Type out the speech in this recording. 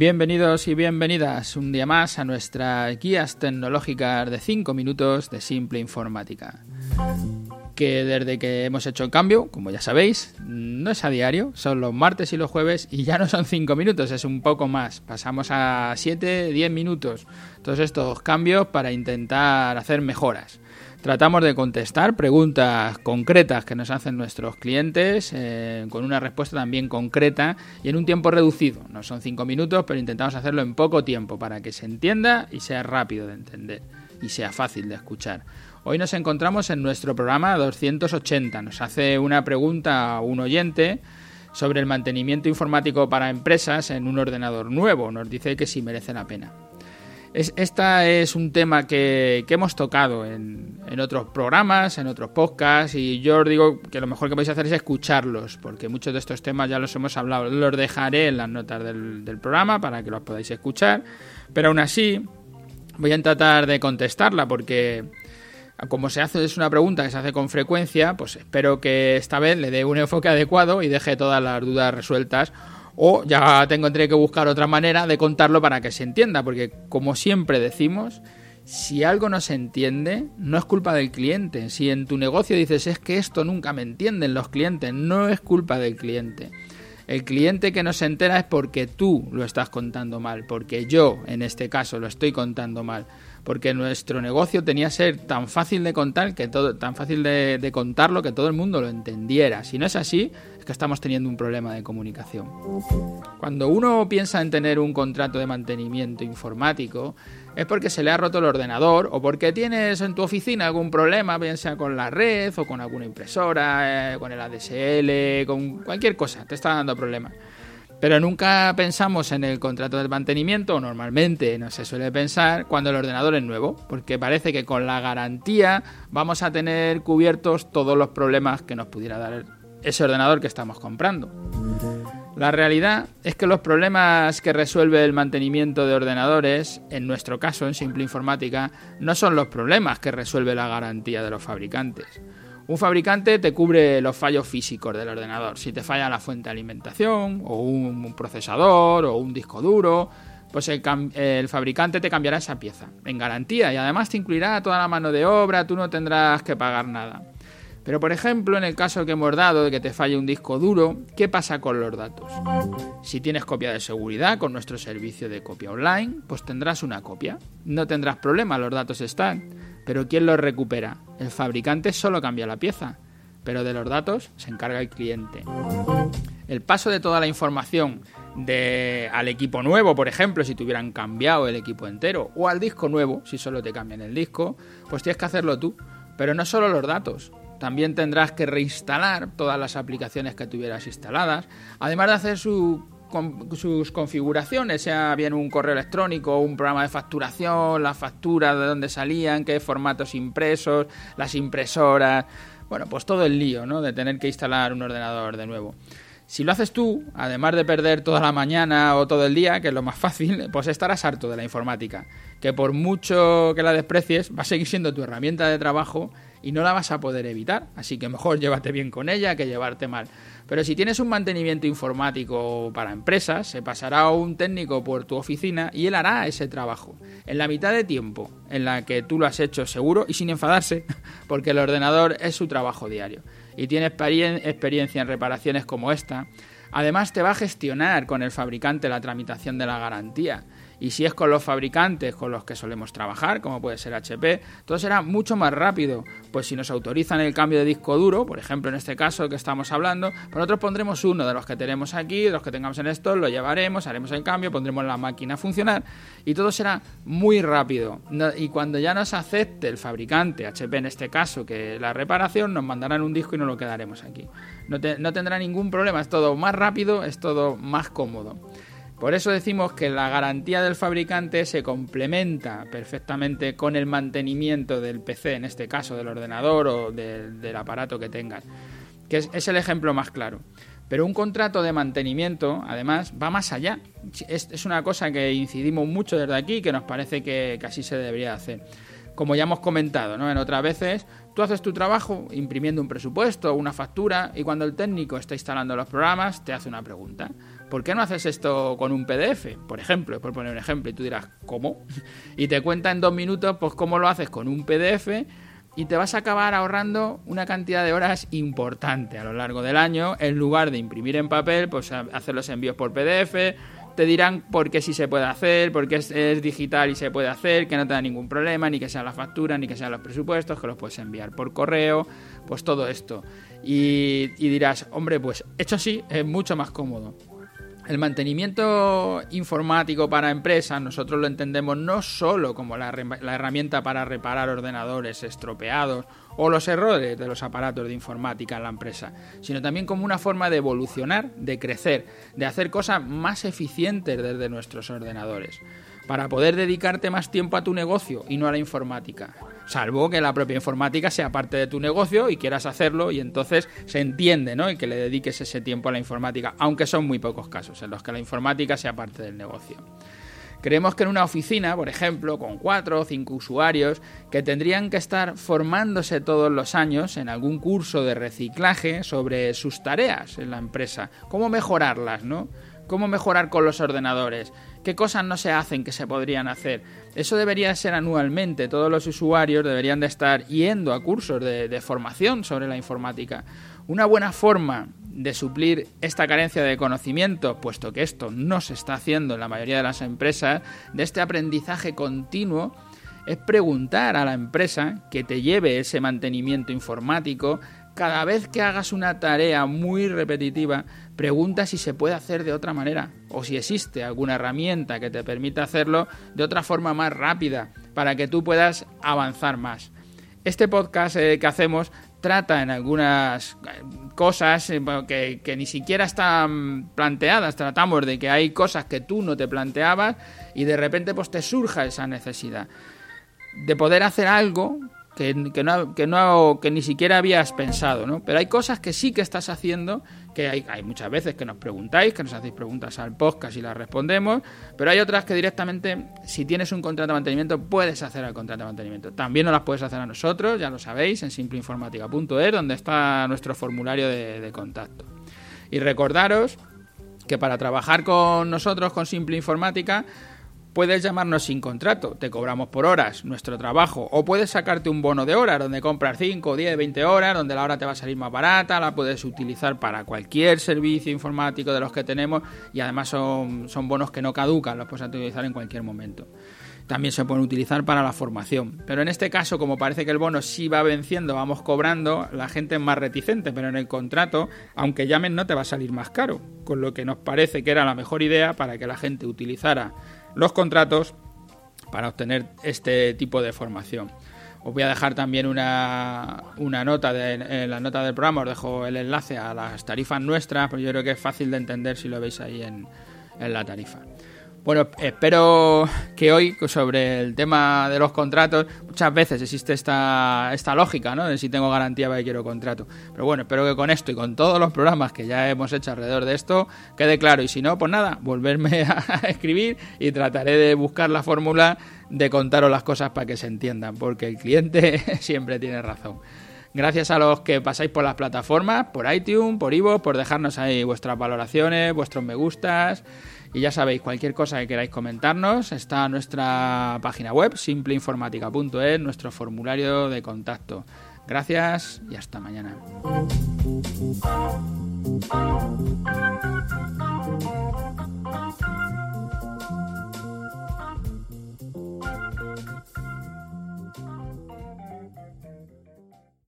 Bienvenidos y bienvenidas un día más a nuestras guías tecnológicas de 5 minutos de simple informática. Que desde que hemos hecho el cambio, como ya sabéis, no es a diario, son los martes y los jueves y ya no son 5 minutos, es un poco más. Pasamos a 7, 10 minutos. Todos estos cambios para intentar hacer mejoras. Tratamos de contestar preguntas concretas que nos hacen nuestros clientes eh, con una respuesta también concreta y en un tiempo reducido. No son cinco minutos, pero intentamos hacerlo en poco tiempo para que se entienda y sea rápido de entender y sea fácil de escuchar. Hoy nos encontramos en nuestro programa 280. Nos hace una pregunta un oyente sobre el mantenimiento informático para empresas en un ordenador nuevo. Nos dice que sí merece la pena. Es, esta es un tema que, hemos tocado en, otros programas, en otros podcasts, y yo os digo que lo mejor que podéis hacer es escucharlos, porque muchos de estos temas ya los hemos hablado. Los dejaré en las notas del, del programa para que los podáis escuchar, pero aún así voy a tratar de contestarla, porque como se hace, es una pregunta que se hace con frecuencia, pues espero que esta vez le dé un enfoque adecuado y deje todas las dudas resueltas o ya tendré que buscar otra manera de contarlo para que se entienda, porque como siempre decimos, si algo no se entiende, no es culpa del cliente. Si en tu negocio dices es que esto nunca me entienden los clientes, no es culpa del cliente. El cliente que no se entera es porque tú lo estás contando mal, porque yo, en este caso, lo estoy contando mal porque nuestro negocio tenía que ser tan fácil de contar que todo, tan fácil de, contarlo que todo el mundo lo entendiera. Si no es así, es que estamos teniendo un problema de comunicación. Cuando uno piensa en tener un contrato de mantenimiento informático, es porque se le ha roto el ordenador o porque tienes en tu oficina algún problema, bien sea con la red o con alguna impresora, eh, con el ADSL, con cualquier cosa, te está dando problemas. Pero nunca pensamos en el contrato de mantenimiento, normalmente no se suele pensar cuando el ordenador es nuevo, porque parece que con la garantía vamos a tener cubiertos todos los problemas que nos pudiera dar ese ordenador que estamos comprando. La realidad es que los problemas que resuelve el mantenimiento de ordenadores, en nuestro caso en Simple Informática, no son los problemas que resuelve la garantía de los fabricantes. Un fabricante te cubre los fallos físicos del ordenador. Si te falla la fuente de alimentación, o un procesador, o un disco duro, pues el, fabricante te cambiará esa pieza en garantía y además te incluirá toda la mano de obra, tú no tendrás que pagar nada. Pero por ejemplo, en el caso que hemos dado de que te falle un disco duro, ¿qué pasa con los datos? Si tienes copia de seguridad con nuestro servicio de copia online, pues tendrás una copia. No tendrás problema, los datos están. Pero ¿quién los recupera? El fabricante solo cambia la pieza, pero de los datos se encarga el cliente. El paso de toda la información al equipo nuevo, por ejemplo, si tuvieran cambiado el equipo entero, o al disco nuevo, si solo te cambian el disco, pues tienes que hacerlo tú. Pero no solo los datos, también tendrás que reinstalar todas las aplicaciones que tuvieras instaladas, además de hacer su sus configuraciones, sea bien un correo electrónico, un programa de facturación, las facturas de dónde salían, qué formatos impresos, las impresoras, bueno, pues todo el lío, ¿no? De tener que instalar un ordenador de nuevo. Si lo haces tú, además de perder toda la mañana o todo el día, que es lo más fácil, pues estarás harto de la informática, que por mucho que la desprecies, va a seguir siendo tu herramienta de trabajo y no la vas a poder evitar, así que mejor llévate bien con ella que llevarte mal. Pero si tienes un mantenimiento informático para empresas, se pasará un técnico por tu oficina y él hará ese trabajo. En la mitad de tiempo en la que tú lo has hecho seguro y sin enfadarse, porque el ordenador es su trabajo diario. Y tiene experiencia en reparaciones como esta. Además te va a gestionar con el fabricante la tramitación de la garantía y si es con los fabricantes con los que solemos trabajar, como puede ser HP, todo será mucho más rápido. Pues si nos autorizan el cambio de disco duro, por ejemplo en este caso que estamos hablando, pues nosotros pondremos uno de los que tenemos aquí, de los que tengamos en esto, lo llevaremos, haremos el cambio, pondremos la máquina a funcionar y todo será muy rápido. y cuando ya nos acepte el fabricante, HP en este caso, que la reparación, nos mandarán un disco y nos lo quedaremos aquí. No, no tendrá ningún problema, es todo más rápido, es todo más cómodo. Por eso decimos que la garantía del fabricante se complementa perfectamente con el mantenimiento del PC, en este caso del ordenador o del, aparato que tengas, que es, el ejemplo más claro. Pero un contrato de mantenimiento, además, va más allá. Es, una cosa que incidimos mucho desde aquí, que nos parece que, que así se debería hacer. como ya hemos comentado ¿no? en otras veces, tú haces tu trabajo imprimiendo un presupuesto una factura y cuando el técnico está instalando los programas te hace una pregunta. ¿Por qué no haces esto con un PDF? Por ejemplo, por poner un ejemplo, y tú dirás, ¿cómo? Y te cuenta en dos minutos, pues cómo lo haces con un PDF y te vas a acabar ahorrando una cantidad de horas importante a lo largo del año, en lugar de imprimir en papel, pues hacer los envíos por PDF, te dirán por qué sí se puede hacer, por qué es, digital y se puede hacer, que no te da ningún problema, ni que sea la factura, ni que sean los presupuestos, que los puedes enviar por correo, pues todo esto. Y, y dirás, hombre, pues hecho así es mucho más cómodo. El mantenimiento informático para empresas nosotros lo entendemos no solo como la, herramienta para reparar ordenadores estropeados o los errores de los aparatos de informática en la empresa, sino también como una forma de evolucionar, de crecer, de hacer cosas más eficientes desde nuestros ordenadores, para poder dedicarte más tiempo a tu negocio y no a la informática salvo que la propia informática sea parte de tu negocio y quieras hacerlo y entonces se entiende, ¿no? Y que le dediques ese tiempo a la informática, aunque son muy pocos casos en los que la informática sea parte del negocio. Creemos que en una oficina, por ejemplo, con cuatro o cinco usuarios, que tendrían que estar formándose todos los años en algún curso de reciclaje sobre sus tareas en la empresa, cómo mejorarlas, ¿no? Cómo mejorar con los ordenadores, qué cosas no se hacen que se podrían hacer. Eso debería ser anualmente. Todos los usuarios deberían de estar yendo a cursos de, formación sobre la informática. Una buena forma de suplir esta carencia de conocimiento, puesto que esto no se está haciendo en la mayoría de las empresas, de este aprendizaje continuo, es preguntar a la empresa que te lleve ese mantenimiento informático cada vez que hagas una tarea muy repetitiva, pregunta si se puede hacer de otra manera o si existe alguna herramienta que te permita hacerlo de otra forma más rápida para que tú puedas avanzar más. Este podcast eh, que hacemos trata en algunas eh, cosas eh, que, que, ni siquiera están planteadas. Tratamos de que hay cosas que tú no te planteabas y de repente pues te surja esa necesidad de poder hacer algo que, no, que, no, que ni siquiera habías pensado, ¿no? Pero hay cosas que sí que estás haciendo, que hay, hay muchas veces que nos preguntáis, que nos hacéis preguntas al podcast y las respondemos, pero hay otras que directamente, si tienes un contrato de mantenimiento, puedes hacer el contrato de mantenimiento. También nos las puedes hacer a nosotros, ya lo sabéis, en simpleinformática.es, donde está nuestro formulario de, de contacto. Y recordaros que para trabajar con nosotros, con Simple Informática, Puedes llamarnos sin contrato, te cobramos por horas nuestro trabajo, o puedes sacarte un bono de horas donde compras 5, 10, 20 horas, donde la hora te va a salir más barata, la puedes utilizar para cualquier servicio informático de los que tenemos y además son, son bonos que no caducan, los puedes utilizar en cualquier momento. También se pueden utilizar para la formación, pero en este caso, como parece que el bono sí va venciendo, vamos cobrando, la gente es más reticente, pero en el contrato, aunque llamen, no te va a salir más caro, con lo que nos parece que era la mejor idea para que la gente utilizara los contratos para obtener este tipo de formación. Os voy a dejar también una, una nota de, en la nota del programa, os dejo el enlace a las tarifas nuestras, porque yo creo que es fácil de entender si lo veis ahí en, en la tarifa. Bueno, espero que hoy, sobre el tema de los contratos, muchas veces existe esta, esta lógica, ¿no? De si tengo garantía para que quiero contrato. Pero bueno, espero que con esto y con todos los programas que ya hemos hecho alrededor de esto quede claro. Y si no, pues nada, volverme a escribir y trataré de buscar la fórmula de contaros las cosas para que se entiendan, porque el cliente siempre tiene razón. Gracias a los que pasáis por las plataformas, por iTunes, por Ivo, por dejarnos ahí vuestras valoraciones, vuestros me gustas. Y ya sabéis, cualquier cosa que queráis comentarnos está nuestra página web, simpleinformática.es, nuestro formulario de contacto. Gracias y hasta mañana.